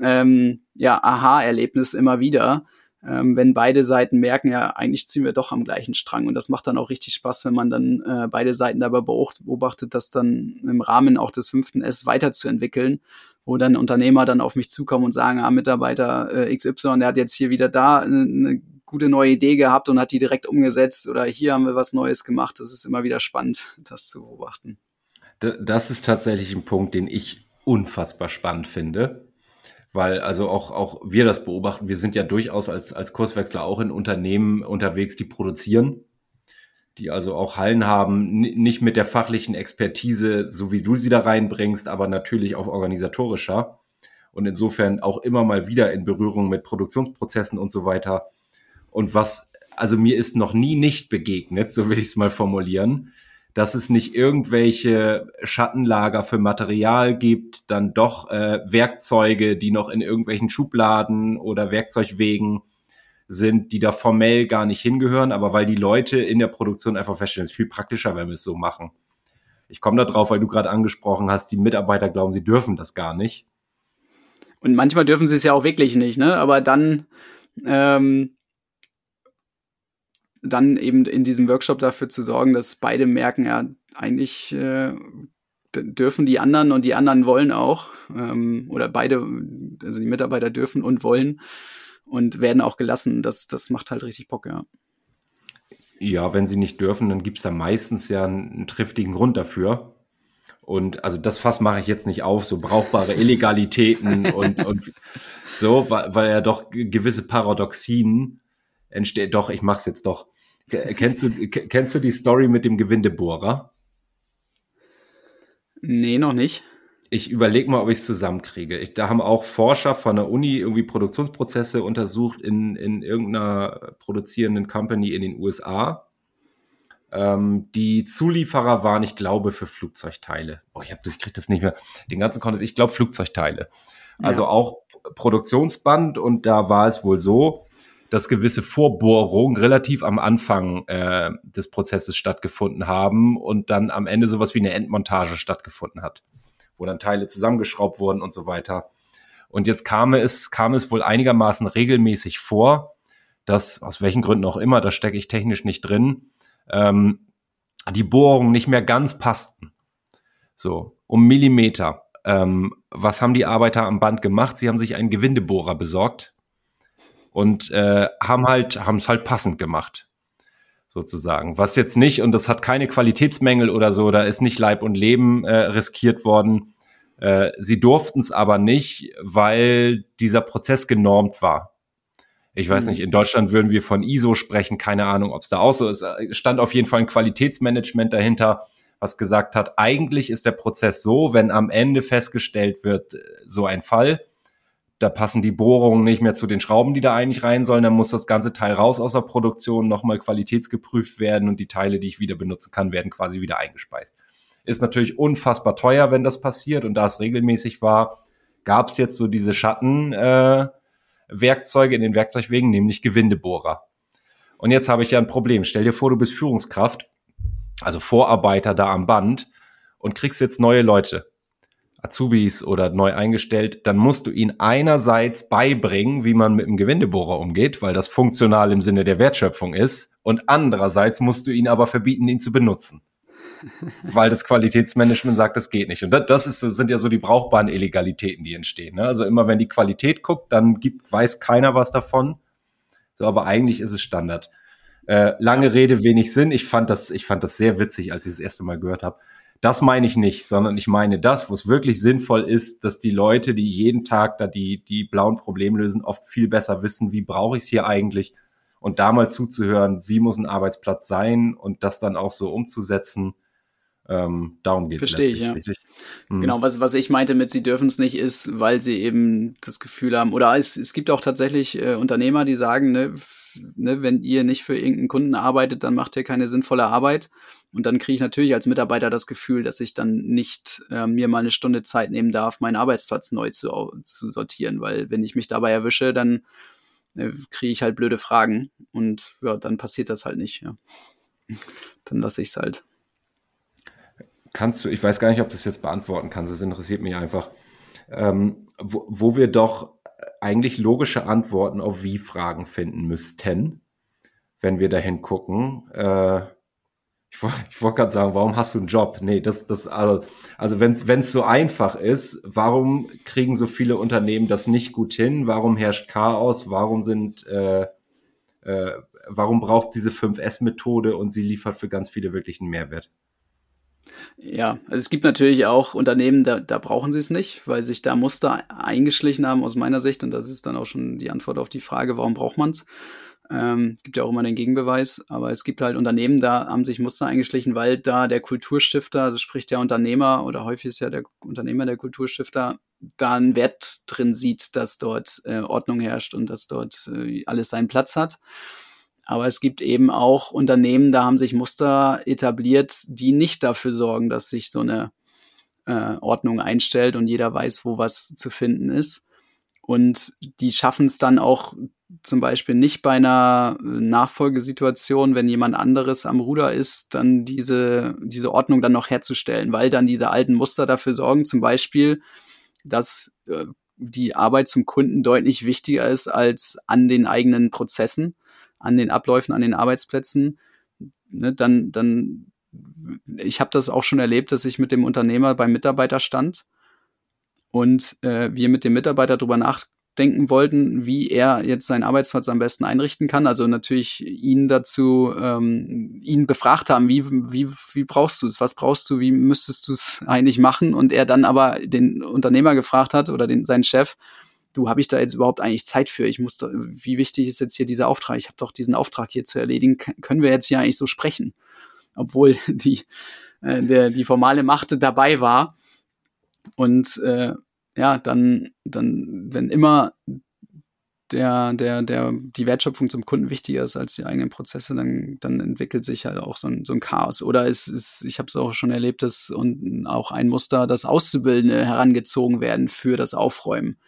ähm, ja, Aha-Erlebnis immer wieder, ähm, wenn beide Seiten merken, ja, eigentlich ziehen wir doch am gleichen Strang. Und das macht dann auch richtig Spaß, wenn man dann äh, beide Seiten dabei beobachtet, das dann im Rahmen auch des fünften S weiterzuentwickeln, wo dann Unternehmer dann auf mich zukommen und sagen, ah, Mitarbeiter äh, XY, der hat jetzt hier wieder da eine, eine gute neue Idee gehabt und hat die direkt umgesetzt oder hier haben wir was Neues gemacht. Das ist immer wieder spannend, das zu beobachten. Das ist tatsächlich ein Punkt, den ich unfassbar spannend finde, weil also auch, auch wir das beobachten. Wir sind ja durchaus als, als Kurswechsler auch in Unternehmen unterwegs, die produzieren, die also auch Hallen haben, nicht mit der fachlichen Expertise, so wie du sie da reinbringst, aber natürlich auch organisatorischer und insofern auch immer mal wieder in Berührung mit Produktionsprozessen und so weiter und was, also mir ist noch nie nicht begegnet, so will ich es mal formulieren, dass es nicht irgendwelche Schattenlager für Material gibt, dann doch äh, Werkzeuge, die noch in irgendwelchen Schubladen oder Werkzeugwegen sind, die da formell gar nicht hingehören, aber weil die Leute in der Produktion einfach feststellen, es ist viel praktischer, wenn wir es so machen. Ich komme da drauf, weil du gerade angesprochen hast, die Mitarbeiter glauben, sie dürfen das gar nicht. Und manchmal dürfen sie es ja auch wirklich nicht, ne? Aber dann ähm, dann eben in diesem Workshop dafür zu sorgen, dass beide merken, ja, eigentlich äh, dürfen die anderen und die anderen wollen auch, ähm, oder beide, also die Mitarbeiter dürfen und wollen und werden auch gelassen. Das, das macht halt richtig Bock, ja. Ja, wenn sie nicht dürfen, dann gibt es da meistens ja einen, einen triftigen Grund dafür. Und also das Fass mache ich jetzt nicht auf, so brauchbare Illegalitäten und, und (laughs) so, weil, weil ja doch gewisse Paradoxien entstehen. Doch, ich mach's jetzt doch. Kennst du, kennst du die Story mit dem Gewindebohrer? Nee, noch nicht. Ich überlege mal, ob ich es zusammenkriege. Ich, da haben auch Forscher von der Uni irgendwie Produktionsprozesse untersucht in, in irgendeiner produzierenden Company in den USA. Ähm, die Zulieferer waren, ich glaube, für Flugzeugteile. Oh, ich, hab, ich kriege das nicht mehr. Den ganzen Kontext, ich glaube Flugzeugteile. Also ja. auch Produktionsband und da war es wohl so, dass gewisse Vorbohrungen relativ am Anfang äh, des Prozesses stattgefunden haben und dann am Ende sowas wie eine Endmontage stattgefunden hat, wo dann Teile zusammengeschraubt wurden und so weiter. Und jetzt kam es, kam es wohl einigermaßen regelmäßig vor, dass, aus welchen Gründen auch immer, da stecke ich technisch nicht drin, ähm, die Bohrungen nicht mehr ganz passten. So, um Millimeter. Ähm, was haben die Arbeiter am Band gemacht? Sie haben sich einen Gewindebohrer besorgt, und äh, haben halt haben es halt passend gemacht sozusagen. Was jetzt nicht und das hat keine Qualitätsmängel oder so, da ist nicht Leib und Leben äh, riskiert worden, Äh, sie durften es aber nicht, weil dieser Prozess genormt war. Ich weiß mhm. nicht, in Deutschland würden wir von ISO sprechen, keine Ahnung, ob es da auch so ist. Es stand auf jeden Fall ein Qualitätsmanagement dahinter, was gesagt hat, eigentlich ist der Prozess so, wenn am Ende festgestellt wird, so ein Fall, da passen die Bohrungen nicht mehr zu den Schrauben, die da eigentlich rein sollen, dann muss das ganze Teil raus aus der Produktion, nochmal qualitätsgeprüft werden und die Teile, die ich wieder benutzen kann, werden quasi wieder eingespeist. Ist natürlich unfassbar teuer, wenn das passiert und da es regelmäßig war, gab es jetzt so diese Schattenwerkzeuge äh, in den Werkzeugwegen, nämlich Gewindebohrer. Und jetzt habe ich ja ein Problem. Stell dir vor, du bist Führungskraft, also Vorarbeiter da am Band und kriegst jetzt neue Leute. Azubis oder neu eingestellt, dann musst du ihnen einerseits beibringen, wie man mit dem Gewindebohrer umgeht, weil das funktional im Sinne der Wertschöpfung ist, und andererseits musst du ihnen aber verbieten, ihn zu benutzen. (laughs) weil das Qualitätsmanagement sagt, das geht nicht. Und das, das ist, sind ja so die brauchbaren Illegalitäten, die entstehen. Ne? Also immer wenn die Qualität guckt, dann gibt, weiß keiner was davon. So, aber eigentlich ist es Standard. Äh, lange Rede, wenig Sinn. Ich fand das, ich fand das sehr witzig, als ich das erste Mal gehört habe. Das meine ich nicht, sondern ich meine das, wo es wirklich sinnvoll ist, dass die Leute, die jeden Tag da die, die blauen Probleme lösen, oft viel besser wissen, wie brauche ich es hier eigentlich und da mal zuzuhören, wie muss ein Arbeitsplatz sein und das dann auch so umzusetzen. Ähm, darum geht es. Verstehe ich, ja. Mhm. Genau, was, was ich meinte mit, sie dürfen es nicht, ist, weil sie eben das Gefühl haben, oder es, es gibt auch tatsächlich äh, Unternehmer, die sagen, ne, ne, wenn ihr nicht für irgendeinen Kunden arbeitet, dann macht ihr keine sinnvolle Arbeit. Und dann kriege ich natürlich als Mitarbeiter das Gefühl, dass ich dann nicht äh, mir mal eine Stunde Zeit nehmen darf, meinen Arbeitsplatz neu zu, zu sortieren, weil wenn ich mich dabei erwische, dann äh, kriege ich halt blöde Fragen und ja, dann passiert das halt nicht. Ja. Dann lasse ich es halt. Kannst du, ich weiß gar nicht, ob du das jetzt beantworten kannst, das interessiert mich einfach. Ähm, wo, wo wir doch eigentlich logische Antworten auf Wie-Fragen finden müssten, wenn wir dahin gucken. Äh, ich wollte gerade sagen, warum hast du einen Job? Nee, das, das, also, also wenn es so einfach ist, warum kriegen so viele Unternehmen das nicht gut hin? Warum herrscht Chaos? Warum sind, äh, äh, warum braucht es diese 5S-Methode und sie liefert für ganz viele wirklich einen Mehrwert? Ja, also es gibt natürlich auch Unternehmen, da, da brauchen sie es nicht, weil sich da Muster eingeschlichen haben aus meiner Sicht. Und das ist dann auch schon die Antwort auf die Frage, warum braucht man es? Ähm, gibt ja auch immer den Gegenbeweis, aber es gibt halt Unternehmen, da haben sich Muster eingeschlichen, weil da der Kulturstifter, also sprich der Unternehmer oder häufig ist ja der Unternehmer der Kulturstifter, da einen Wert drin sieht, dass dort äh, Ordnung herrscht und dass dort äh, alles seinen Platz hat. Aber es gibt eben auch Unternehmen, da haben sich Muster etabliert, die nicht dafür sorgen, dass sich so eine äh, Ordnung einstellt und jeder weiß, wo was zu finden ist. Und die schaffen es dann auch zum Beispiel nicht bei einer äh, Nachfolgesituation, wenn jemand anderes am Ruder ist, dann diese, diese Ordnung dann noch herzustellen, weil dann diese alten Muster dafür sorgen, zum Beispiel, dass äh, die Arbeit zum Kunden deutlich wichtiger ist als an den eigenen Prozessen, an den Abläufen, an den Arbeitsplätzen. Ne, dann, dann, ich habe das auch schon erlebt, dass ich mit dem Unternehmer beim Mitarbeiter stand und äh, wir mit dem Mitarbeiter darüber nach, denken wollten, wie er jetzt seinen Arbeitsplatz am besten einrichten kann. Also natürlich ihn dazu, ähm, ihn befragt haben, wie, wie, wie brauchst du es, was brauchst du, wie müsstest du es eigentlich machen? Und er dann aber den Unternehmer gefragt hat oder den, seinen Chef, du, habe ich da jetzt überhaupt eigentlich Zeit für? Ich muss, wie wichtig ist jetzt hier dieser Auftrag? Ich habe doch diesen Auftrag hier zu erledigen. können wir jetzt hier eigentlich so sprechen? Obwohl (laughs) die, äh, der, die formale Macht dabei war. Und äh, ja, dann, dann, wenn immer der, der, der, die Wertschöpfung zum Kunden wichtiger ist als die eigenen Prozesse, dann, dann entwickelt sich halt auch so ein, so ein Chaos. Oder es ist, ich habe es auch schon erlebt, dass und auch ein Muster, dass Auszubildende herangezogen werden für das Aufräumen.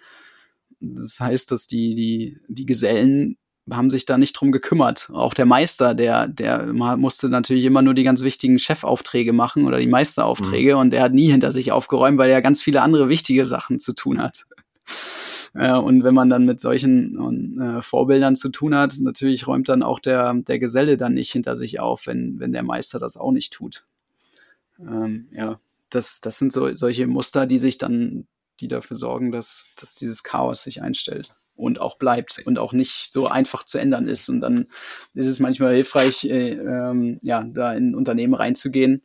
Das heißt, dass die, die, die Gesellen haben sich da nicht drum gekümmert. Auch der Meister, der, der musste natürlich immer nur die ganz wichtigen Chefaufträge machen oder die Meisteraufträge mhm. und der hat nie hinter sich aufgeräumt, weil er ganz viele andere wichtige Sachen zu tun hat. (laughs) Äh, und wenn man dann mit solchen äh, Vorbildern zu tun hat, natürlich räumt dann auch der, der Geselle dann nicht hinter sich auf, wenn, wenn der Meister das auch nicht tut. Ähm, ja, das, das sind so solche Muster, die sich dann, die dafür sorgen, dass, dass dieses Chaos sich einstellt und auch bleibt und auch nicht so einfach zu ändern ist. Und dann ist es manchmal hilfreich, äh, ähm, ja, da in Unternehmen reinzugehen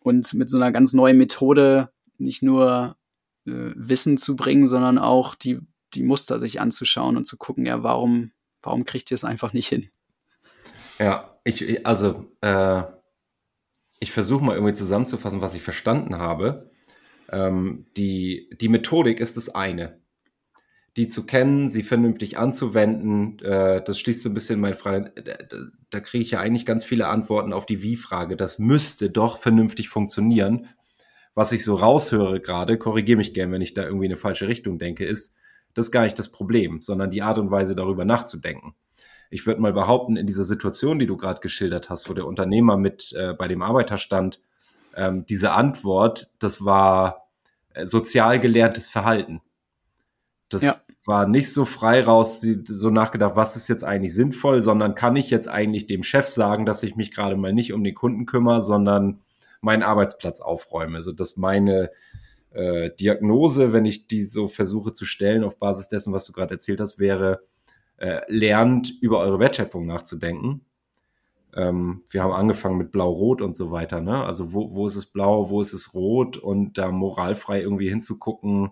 und mit so einer ganz neuen Methode nicht nur äh, Wissen zu bringen, sondern auch die, die Muster sich anzuschauen und zu gucken, ja, warum, warum kriegt ihr es einfach nicht hin? Ja, ich, also, äh, ich versuche mal irgendwie zusammenzufassen, was ich verstanden habe. Ähm, die, die Methodik ist das eine. Die zu kennen, sie vernünftig anzuwenden, äh, das schließt so ein bisschen meine Frage. Da, da, da kriege ich ja eigentlich ganz viele Antworten auf die Wie-Frage. Das müsste doch vernünftig funktionieren. Was ich so raushöre gerade, korrigiere mich gern, wenn ich da irgendwie in eine falsche Richtung denke, ist, das ist gar nicht das Problem, sondern die Art und Weise darüber nachzudenken. Ich würde mal behaupten, in dieser Situation, die du gerade geschildert hast, wo der Unternehmer mit äh, bei dem Arbeiter stand, ähm, diese Antwort, das war äh, sozial gelerntes Verhalten. Das ja. war nicht so frei raus, so nachgedacht, was ist jetzt eigentlich sinnvoll, sondern kann ich jetzt eigentlich dem Chef sagen, dass ich mich gerade mal nicht um den Kunden kümmere, sondern meinen Arbeitsplatz aufräume. Also dass meine äh, Diagnose, wenn ich die so versuche zu stellen auf Basis dessen, was du gerade erzählt hast, wäre, äh, lernt über eure Wertschöpfung nachzudenken. Ähm, wir haben angefangen mit Blau-Rot und so weiter. Ne? Also wo, wo ist es blau, wo ist es rot und da moralfrei irgendwie hinzugucken,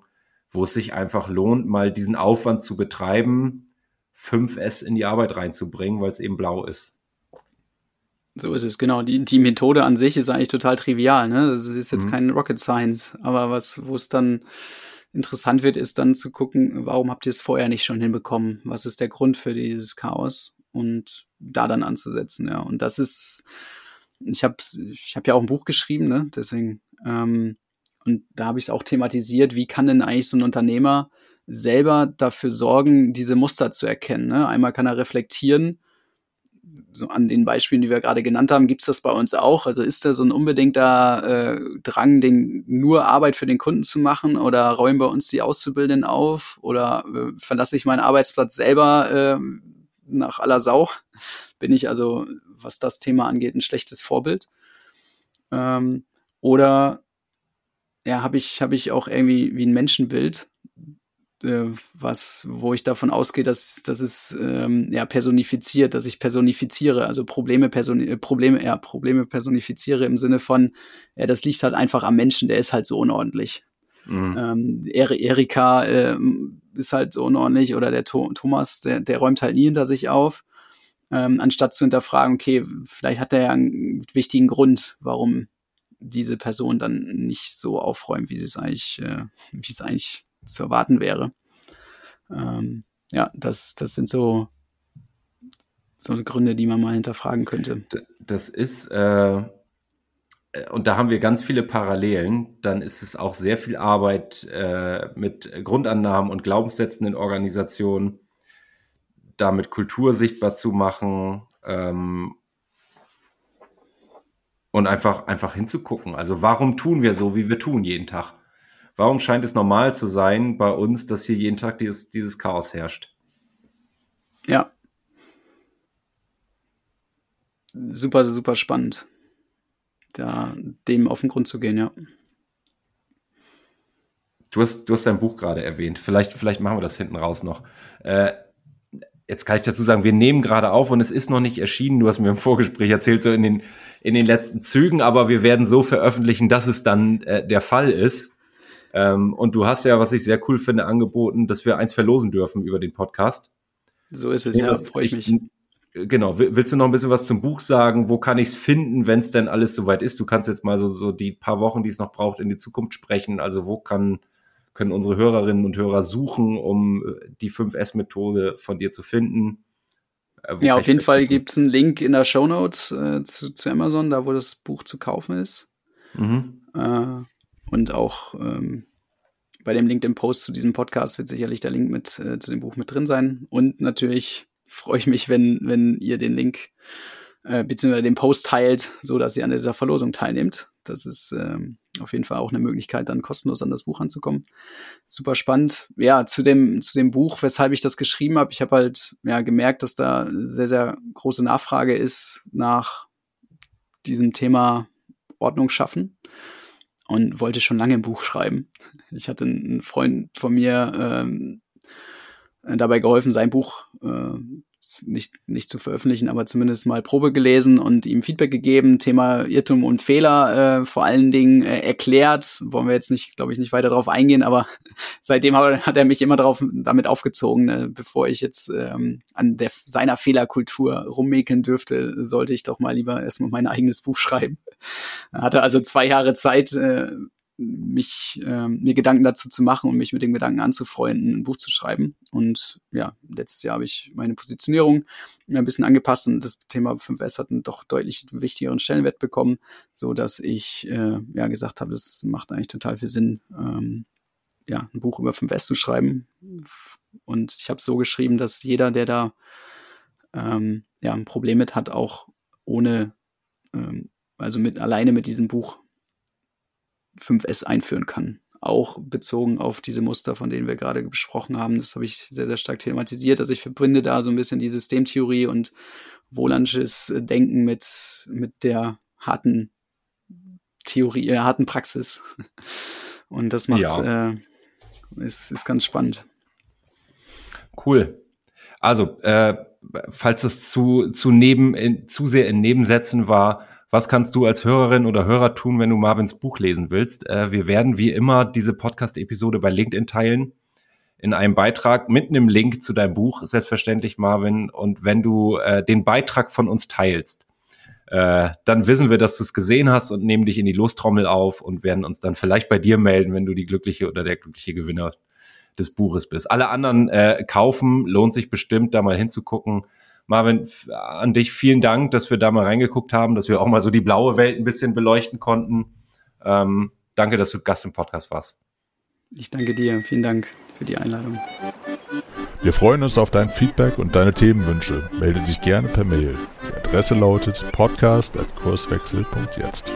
wo es sich einfach lohnt, mal diesen Aufwand zu betreiben, 5S in die Arbeit reinzubringen, weil es eben blau ist. So ist es, genau. Die, die Methode an sich ist eigentlich total trivial, ne? Das ist jetzt mhm. kein Rocket Science, aber was, wo es dann interessant wird, ist dann zu gucken, warum habt ihr es vorher nicht schon hinbekommen? Was ist der Grund für dieses Chaos? Und da dann anzusetzen, ja. Und das ist, ich habe ich hab ja auch ein Buch geschrieben, ne? Deswegen, ähm, und da habe ich es auch thematisiert, wie kann denn eigentlich so ein Unternehmer selber dafür sorgen, diese Muster zu erkennen. Ne? Einmal kann er reflektieren, so an den Beispielen, die wir gerade genannt haben, gibt es das bei uns auch? Also ist da so ein unbedingter äh, Drang, den, nur Arbeit für den Kunden zu machen oder räumen bei uns die Auszubildenden auf oder äh, verlasse ich meinen Arbeitsplatz selber äh, nach aller Sau? Bin ich also, was das Thema angeht, ein schlechtes Vorbild? Ähm, oder ja, habe ich, hab ich auch irgendwie wie ein Menschenbild, äh, was, wo ich davon ausgehe, dass, dass es ähm, ja personifiziert, dass ich personifiziere, also Probleme, Person, äh, Probleme, ja, Probleme personifiziere im Sinne von, ja, das liegt halt einfach am Menschen, der ist halt so unordentlich. Mhm. Ähm, Erika äh, ist halt so unordentlich oder der Thomas, der, der räumt halt nie hinter sich auf. Ähm, anstatt zu hinterfragen, okay, vielleicht hat er ja einen wichtigen Grund, warum diese Person dann nicht so aufräumt, wie es eigentlich, äh, wie es eigentlich zu erwarten wäre. Ähm, ja, das, das sind so, so Gründe, die man mal hinterfragen könnte. Das ist, äh, und da haben wir ganz viele Parallelen, dann ist es auch sehr viel Arbeit äh, mit Grundannahmen und Glaubenssätzen in Organisationen, damit Kultur sichtbar zu machen ähm, und einfach, einfach hinzugucken. Also warum tun wir so, wie wir tun jeden Tag? Warum scheint es normal zu sein bei uns, dass hier jeden Tag dieses, dieses Chaos herrscht? Ja. Super, super spannend. Da dem auf den Grund zu gehen, ja. Du hast, du hast dein Buch gerade erwähnt. Vielleicht, vielleicht machen wir das hinten raus noch. Äh, jetzt kann ich dazu sagen, wir nehmen gerade auf und es ist noch nicht erschienen. Du hast mir im Vorgespräch erzählt, so in den, in den letzten Zügen, aber wir werden so veröffentlichen, dass es dann äh, der Fall ist. Ähm, und du hast ja, was ich sehr cool finde, angeboten, dass wir eins verlosen dürfen über den Podcast. So ist es, ja, freue ich mich. Genau, willst du noch ein bisschen was zum Buch sagen? Wo kann ich es finden, wenn es denn alles soweit ist? Du kannst jetzt mal so, so die paar Wochen, die es noch braucht, in die Zukunft sprechen. Also wo kann, können unsere Hörerinnen und Hörer suchen, um äh, die 5S-Methode von dir zu finden? Äh, ja, auf jeden Fall gibt es einen Link in der Show Notes äh, zu, zu, Amazon, da wo das Buch zu kaufen ist. Mhm. Äh, und auch ähm, bei dem Link im Post zu diesem Podcast wird sicherlich der Link mit äh, zu dem Buch mit drin sein. Und natürlich freue ich mich, wenn, wenn ihr den Link äh, bzw. den Post teilt, so dass ihr an dieser Verlosung teilnehmt. Das ist ähm, auf jeden Fall auch eine Möglichkeit, dann kostenlos an das Buch anzukommen. Super spannend. Ja, zu dem, zu dem Buch, weshalb ich das geschrieben habe, ich habe halt ja, gemerkt, dass da sehr, sehr große Nachfrage ist nach diesem Thema Ordnung schaffen und wollte schon lange ein Buch schreiben. Ich hatte einen Freund von mir ähm, dabei geholfen, sein Buch äh, nicht, nicht zu veröffentlichen, aber zumindest mal Probe gelesen und ihm Feedback gegeben, Thema Irrtum und Fehler äh, vor allen Dingen äh, erklärt. Wollen wir jetzt nicht, glaube ich, nicht weiter darauf eingehen, aber (laughs) seitdem hat er mich immer darauf damit aufgezogen, ne? bevor ich jetzt ähm, an der, seiner Fehlerkultur rummäkeln dürfte, sollte ich doch mal lieber erstmal mein eigenes Buch schreiben. Er hatte also zwei Jahre Zeit, äh, mich äh, mir Gedanken dazu zu machen und mich mit dem Gedanken anzufreunden, ein Buch zu schreiben. Und ja, letztes Jahr habe ich meine Positionierung ein bisschen angepasst und das Thema 5S hat einen doch deutlich wichtigeren Stellenwert bekommen, so dass ich äh, ja gesagt habe, das macht eigentlich total viel Sinn, ähm, ja, ein Buch über 5S zu schreiben. Und ich habe so geschrieben, dass jeder, der da ähm, ja ein Problem mit hat, auch ohne ähm, also mit alleine mit diesem Buch 5S einführen kann. Auch bezogen auf diese Muster, von denen wir gerade besprochen haben. Das habe ich sehr, sehr stark thematisiert. Also ich verbinde da so ein bisschen die Systemtheorie und Wohlansches Denken mit, mit der harten Theorie, äh, harten Praxis. (laughs) Und das macht, ja. äh, ist, ist ganz spannend. Cool. Also, äh, falls es zu, zu neben, in, zu sehr in Nebensätzen war, was kannst du als Hörerin oder Hörer tun, wenn du Marvins Buch lesen willst? Äh, wir werden wie immer diese Podcast-Episode bei LinkedIn teilen in einem Beitrag mit einem Link zu deinem Buch, selbstverständlich, Marvin. Und wenn du äh, den Beitrag von uns teilst, äh, dann wissen wir, dass du es gesehen hast und nehmen dich in die Lostrommel auf und werden uns dann vielleicht bei dir melden, wenn du die glückliche oder der glückliche Gewinner des Buches bist. Alle anderen äh, kaufen, lohnt sich bestimmt, da mal hinzugucken. Marvin, an dich vielen Dank, dass wir da mal reingeguckt haben, dass wir auch mal so die blaue Welt ein bisschen beleuchten konnten. Ähm, danke, dass du Gast im Podcast warst. Ich danke dir. Vielen Dank für die Einladung. Wir freuen uns auf dein Feedback und deine Themenwünsche. Melde dich gerne per Mail. Die Adresse lautet podcast.kurswechsel.jetzt.